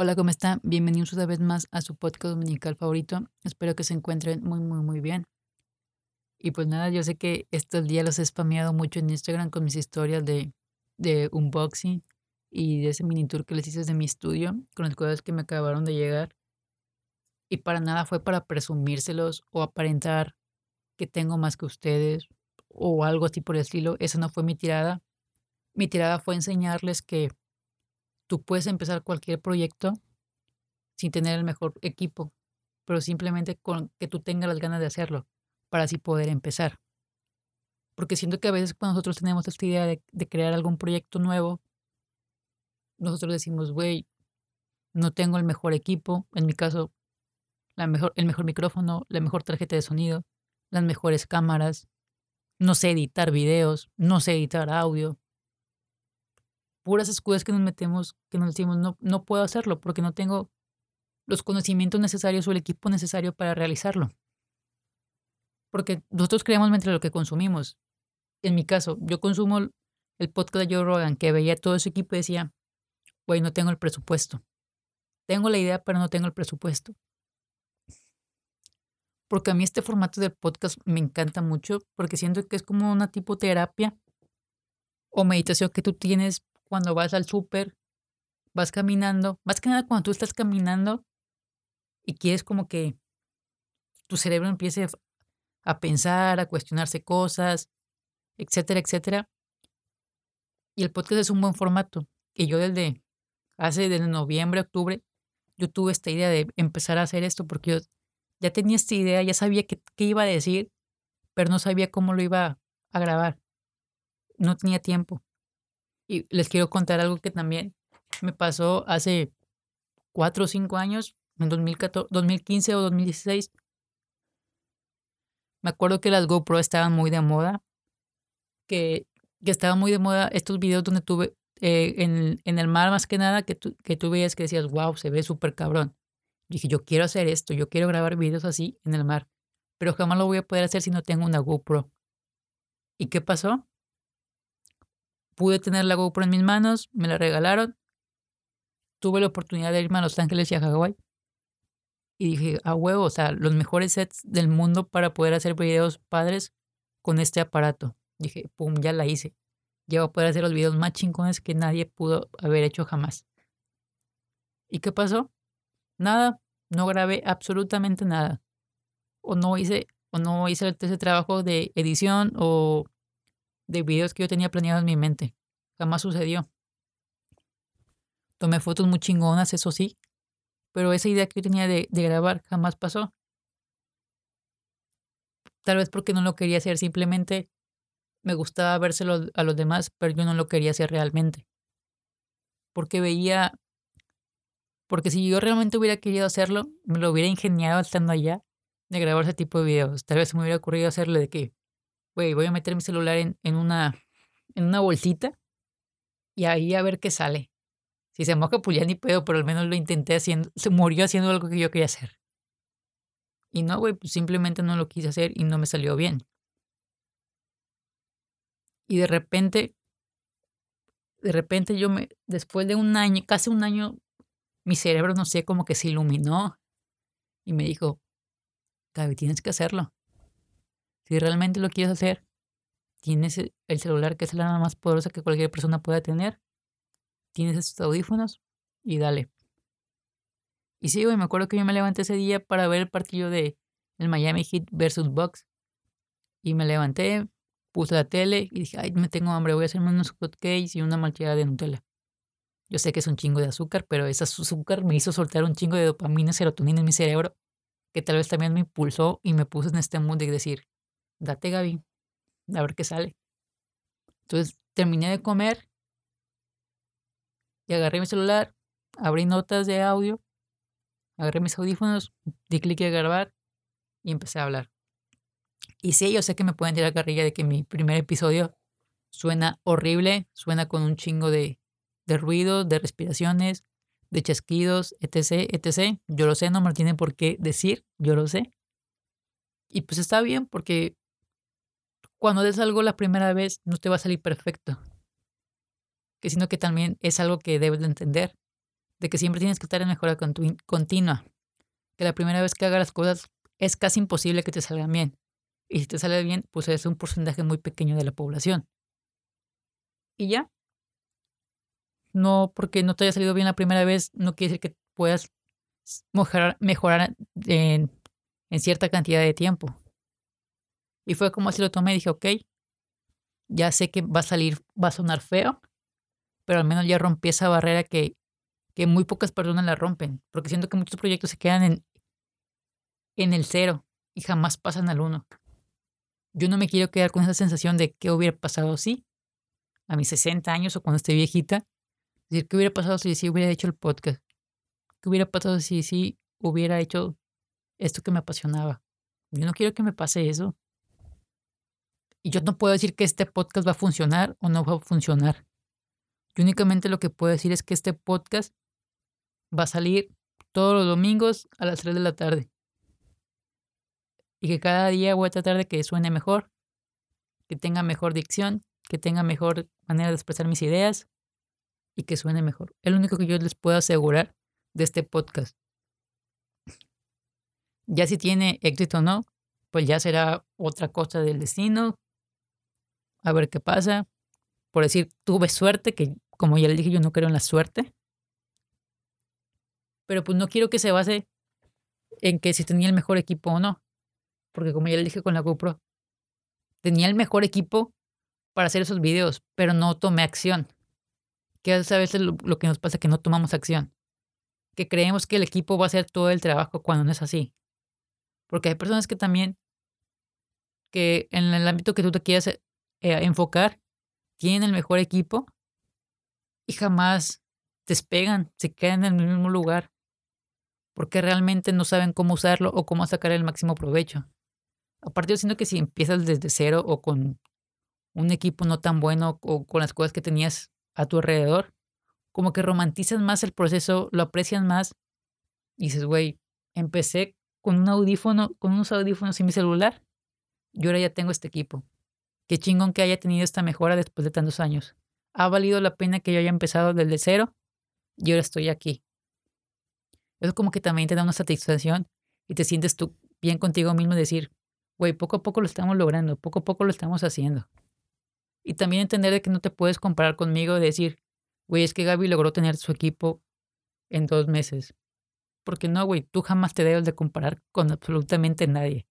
Hola, ¿cómo están? Bienvenidos una vez más a su podcast dominical favorito. Espero que se encuentren muy, muy, muy bien. Y pues nada, yo sé que estos días los he spameado mucho en Instagram con mis historias de, de unboxing y de ese mini tour que les hice de mi estudio con las cosas que me acabaron de llegar. Y para nada fue para presumírselos o aparentar que tengo más que ustedes o algo así por el estilo. Esa no fue mi tirada. Mi tirada fue enseñarles que tú puedes empezar cualquier proyecto sin tener el mejor equipo, pero simplemente con que tú tengas las ganas de hacerlo para así poder empezar. Porque siento que a veces cuando nosotros tenemos esta idea de, crear algún proyecto nuevo, nosotros decimos, güey, no tengo el mejor equipo, en mi caso, la mejor, el mejor micrófono, la mejor tarjeta de sonido, las mejores cámaras, no sé editar videos, no sé editar audio, puras excusas que nos metemos, que nos decimos, no, no puedo hacerlo porque no tengo los conocimientos necesarios o el equipo necesario para realizarlo. Porque nosotros creamos mientras lo que consumimos. En mi caso, yo consumo el podcast de Joe Rogan, que veía todo ese equipo y decía, güey, no tengo el presupuesto. Tengo la idea, pero no tengo el presupuesto. Porque a mí este formato del podcast me encanta mucho, porque siento que es como una tipo terapia o meditación que tú tienes cuando vas al súper, vas caminando, más que nada cuando tú estás caminando y quieres como que tu cerebro empiece a pensar, a cuestionarse cosas, etcétera, etcétera. Y el podcast es un buen formato. Y yo desde hace desde noviembre, octubre, yo tuve esta idea de empezar a hacer esto porque yo ya tenía esta idea, ya sabía qué, qué iba a decir, pero no sabía cómo lo iba a grabar. No tenía tiempo. Y les quiero contar algo que también me pasó hace cuatro o cinco años, en 2015 o 2016. Me acuerdo que las GoPro estaban muy de moda, que, que estaban muy de moda estos videos donde tuve eh, en, en, el mar más que nada, que tú, que tú veías que decías, wow, se ve súper cabrón. dije, yo quiero hacer esto, yo quiero grabar videos así en el mar, pero jamás lo voy a poder hacer si no tengo una GoPro. ¿Y qué pasó? Pude tener la GoPro en mis manos, me la regalaron. Tuve la oportunidad de irme a Los Ángeles y a Hawái. Y dije, a huevo, o sea, los mejores sets del mundo para poder hacer videos padres con este aparato. Dije, pum, ya la hice. Ya voy a poder hacer los videos más chingones que nadie pudo haber hecho jamás. ¿Y qué pasó? Nada, no grabé absolutamente nada. O no hice, o no hice ese trabajo de edición o de videos que yo tenía planeado en mi mente. Jamás sucedió. Tomé fotos muy chingonas, eso sí, pero esa idea que yo tenía de, grabar jamás pasó. Tal vez porque no lo quería hacer, simplemente me gustaba vérselo a los demás, pero yo no lo quería hacer realmente. Porque veía, porque si yo realmente hubiera querido hacerlo, me lo hubiera ingeniado estando allá de grabar ese tipo de videos. Tal vez me hubiera ocurrido hacerle de que voy a meter mi celular en, en, una, en una bolsita y ahí a ver qué sale. Si se moja, pues ya ni puedo, pero al menos lo intenté haciendo, se murió haciendo algo que yo quería hacer. Y no, güey, pues simplemente no lo quise hacer y no me salió bien. Y de repente, de repente yo me, después de un año, casi un año, mi cerebro, no sé, como que se iluminó y me dijo, Gaby, tienes que hacerlo. Si realmente lo quieres hacer, tienes e, el celular que es la arma más poderosa que cualquier persona pueda tener. Tienes estos audífonos y dale. Y sí, güey, me acuerdo que yo me levanté ese día para ver el partido de el Miami Heat versus Bucks. Y me levanté, puse la tele y dije, ay, me tengo hambre, voy a hacerme unos hotcakes y una malteada de Nutella. Yo sé que es un chingo de azúcar, pero ese azúcar me hizo soltar un chingo de dopamina y serotonina en mi cerebro, que tal vez también me impulsó y me puso en este mood de decir, date Gaby, a ver qué sale. Entonces terminé de comer y agarré mi celular, abrí notas de audio, agarré mis audífonos, di clic a grabar y empecé a hablar. Y sí, yo sé que me pueden tirar carrilla de que mi primer episodio suena horrible, suena con un chingo de, de ruido, de respiraciones, de chasquidos, etc, etc. Yo lo sé, no me lo tienen por qué decir, yo lo sé. Y pues está bien porque cuando des algo la primera vez no te va a salir perfecto. Que sino que también es algo que debes de entender. de que siempre tienes que estar en mejora continua, que la primera vez que hagas las cosas es casi imposible que te salgan bien. Y si te sale bien, pues es un porcentaje muy pequeño de la población. Y ya. No porque no te haya salido bien la primera vez, no quiere decir que puedas mejorar, mejorar en, en cierta cantidad de tiempo. Y fue como así lo tomé y dije, ok, ya sé que va a salir, va a sonar feo, pero al menos ya rompí esa barrera que, que muy pocas personas la rompen, porque siento que muchos proyectos se quedan en, en el cero y jamás pasan al uno. Yo no me quiero quedar con esa sensación de qué hubiera pasado si, a mis 60 años o cuando esté viejita, decir qué hubiera pasado si sí hubiera hecho el podcast, qué hubiera pasado si sí hubiera hecho esto que me apasionaba. Yo no quiero que me pase eso. Y yo no puedo decir que este podcast va a funcionar o no va a funcionar. Yo únicamente lo que puedo decir es que este podcast va a salir todos los domingos a las 3 de la tarde. Y que cada día voy a tratar de que suene mejor, que tenga mejor dicción, que tenga mejor manera de expresar mis ideas y que suene mejor. Es lo único que yo les puedo asegurar de este podcast. Ya si tiene éxito o no, pues ya será otra cosa del destino, a ver qué pasa. Por decir, tuve suerte, que como ya le dije, yo no creo en la suerte. Pero pues no quiero que se base en que si tenía el mejor equipo o no. Porque como ya le dije con la GoPro, tenía el mejor equipo para hacer esos videos, pero no tomé acción. Que a veces lo, que nos pasa es que no tomamos acción. Que creemos que el equipo va a hacer todo el trabajo cuando no es así. Porque hay personas que también, que en el ámbito que tú te quieras eh, enfocar, tienen el mejor equipo y jamás despegan, se quedan en el mismo lugar, porque realmente no saben cómo usarlo o cómo sacar el máximo provecho. Aparte, yo siento que si empiezas desde cero o con un equipo no tan bueno o con las cosas que tenías a tu alrededor, como que romantizas más el proceso, lo aprecias más y dices, güey, empecé con un audífono, con unos audífonos y mi celular, yo ahora ya tengo este equipo. Qué chingón que haya tenido esta mejora después de tantos años. Ha valido la pena que yo haya empezado desde cero y ahora estoy aquí. Eso como que también te da una satisfacción y te sientes tú bien contigo mismo decir, güey, poco a poco lo estamos logrando, poco a poco lo estamos haciendo. Y también entender de que no te puedes comparar conmigo y decir, güey, es que Gaby logró tener su equipo en dos meses. Porque no, güey, tú jamás te debes de comparar con absolutamente nadie.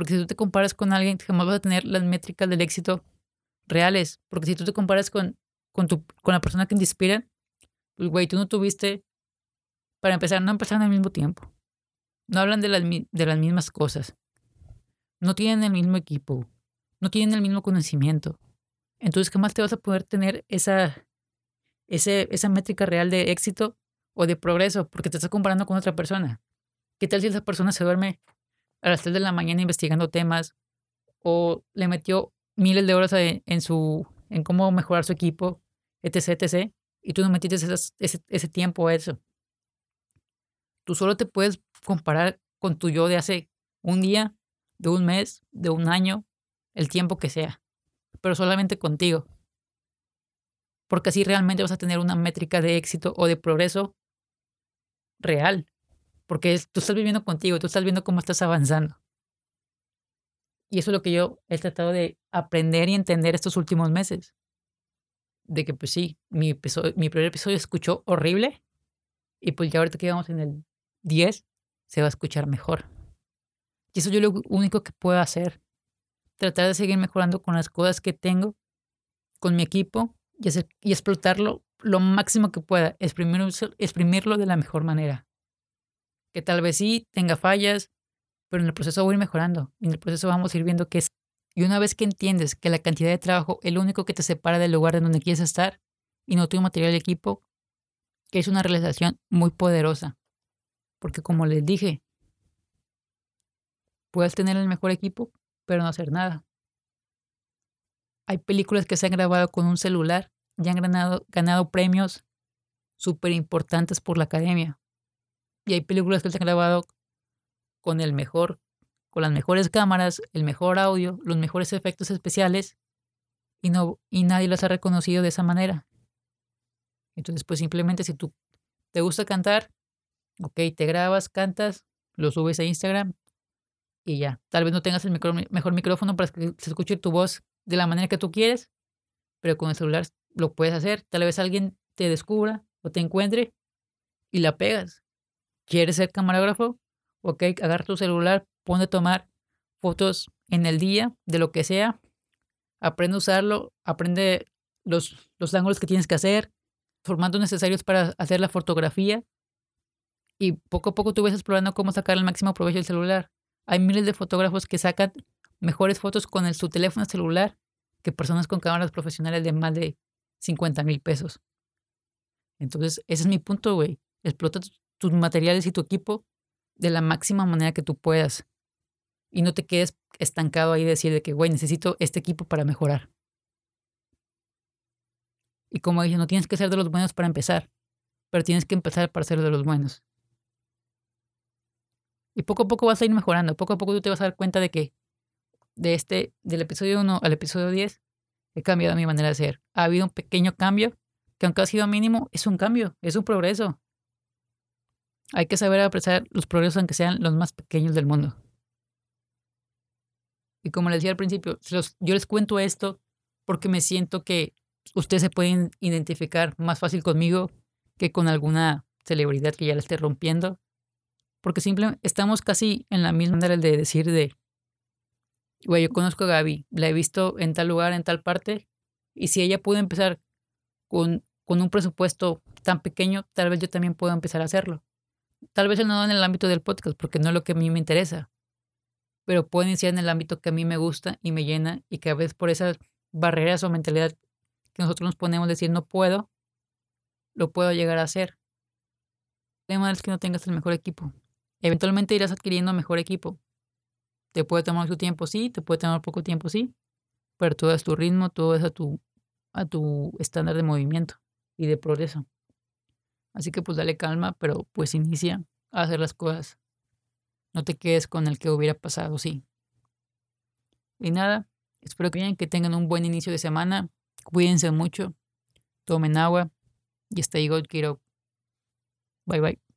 Porque si tú te comparas con alguien, jamás vas a tener las métricas del éxito reales. Porque si tú te comparas con, con, tu, con la persona que te inspira, pues, güey, tú no tuviste, para empezar, no empezaron al mismo tiempo. No hablan de las, de las mismas cosas. No tienen el mismo equipo. No tienen el mismo conocimiento. Entonces jamás te vas a poder tener esa, ese, esa métrica real de éxito o de progreso porque te estás comparando con otra persona. ¿Qué tal si esa persona se duerme a las 3 de la mañana investigando temas o le metió miles de horas en, su, en cómo mejorar su equipo, etc., etc., y tú no metiste ese, ese tiempo a eso. Tú solo te puedes comparar con tu yo de hace un día, de un mes, de un año, el tiempo que sea, pero solamente contigo. Porque así realmente vas a tener una métrica de éxito o de progreso real. Porque tú estás viviendo contigo, tú estás viendo cómo estás avanzando. Y eso es lo que yo he tratado de aprender y entender estos últimos meses. De que pues sí, mi, mi primer episodio escuchó horrible y pues ya ahorita que vamos en el 10 se va a escuchar mejor. Y eso yo lo único que puedo hacer. Tratar de seguir mejorando con las cosas que tengo, con mi equipo y, y explotarlo lo máximo que pueda, exprimirlo, exprimirlo de la mejor manera que tal vez sí tenga fallas, pero en el proceso voy a ir mejorando. En el proceso vamos a ir viendo qué es. Y una vez que entiendes que la cantidad de trabajo es lo único que te separa del lugar en donde quieres estar y no tu material de equipo, que es una realización muy poderosa. Porque como les dije, puedes tener el mejor equipo, pero no hacer nada. Hay películas que se han grabado con un celular y han ganado, ganado premios súper importantes por la academia. Y hay películas que se han grabado con el mejor, con las mejores cámaras, el mejor audio, los mejores efectos especiales y no y nadie las ha reconocido de esa manera. Entonces, pues simplemente si tú te gusta cantar, ok, te grabas, cantas, lo subes a Instagram y ya. Tal vez no tengas el mejor micrófono para que se escuche tu voz de la manera que tú quieres, pero con el celular lo puedes hacer. Tal vez alguien te descubra o te encuentre y la pegas. ¿Quieres ser camarógrafo? Ok, agarra tu celular, pone a tomar fotos en el día de lo que sea. Aprende a usarlo, aprende los, los ángulos que tienes que hacer, formatos necesarios para hacer la fotografía. Y poco a poco tú vas explorando cómo sacar el máximo provecho del celular. Hay miles de fotógrafos que sacan mejores fotos con el, su teléfono celular que personas con cámaras profesionales de más de 50 mil pesos. Entonces, ese es mi punto, güey. Explota tus materiales y tu equipo de la máxima manera que tú puedas. Y no te quedes estancado ahí y decir de que, güey, necesito este equipo para mejorar. Y como dije, no tienes que ser de los buenos para empezar, pero tienes que empezar para ser de los buenos. Y poco a poco vas a ir mejorando, poco a poco tú te vas a dar cuenta de que de este, del episodio 1 al episodio 10, he cambiado mi manera de ser. Ha habido un pequeño cambio, que aunque ha sido mínimo, es un cambio, es un progreso. Hay que saber apreciar los progresos aunque sean los más pequeños del mundo. Y como les decía al principio, yo les cuento esto porque me siento que ustedes se pueden identificar más fácil conmigo que con alguna celebridad que ya la esté rompiendo. Porque simplemente estamos casi en la misma manera de decir de, güey, yo conozco a Gaby, la he visto en tal lugar, en tal parte, y si ella pudo empezar con, con un presupuesto tan pequeño, tal vez yo también puedo empezar a hacerlo. Tal vez no en el ámbito del podcast, porque no es lo que a mí me interesa, pero puedo iniciar en el ámbito que a mí me gusta y me llena y que a veces por esas barreras o mentalidad que nosotros nos ponemos decir no puedo, lo puedo llegar a hacer. El tema es que no tengas el mejor equipo. Eventualmente irás adquiriendo mejor equipo. Te puede tomar su tiempo, sí, te puede tomar poco tiempo, sí, pero todo es tu ritmo, todo es a tu, a tu estándar de movimiento y de progreso. Así que pues dale calma, pero pues inicia a hacer las cosas. No te quedes con el que hubiera pasado, sí. Y nada, espero que, que tengan un buen inicio de semana. Cuídense mucho, tomen agua y stay good, kiddo. Bye bye.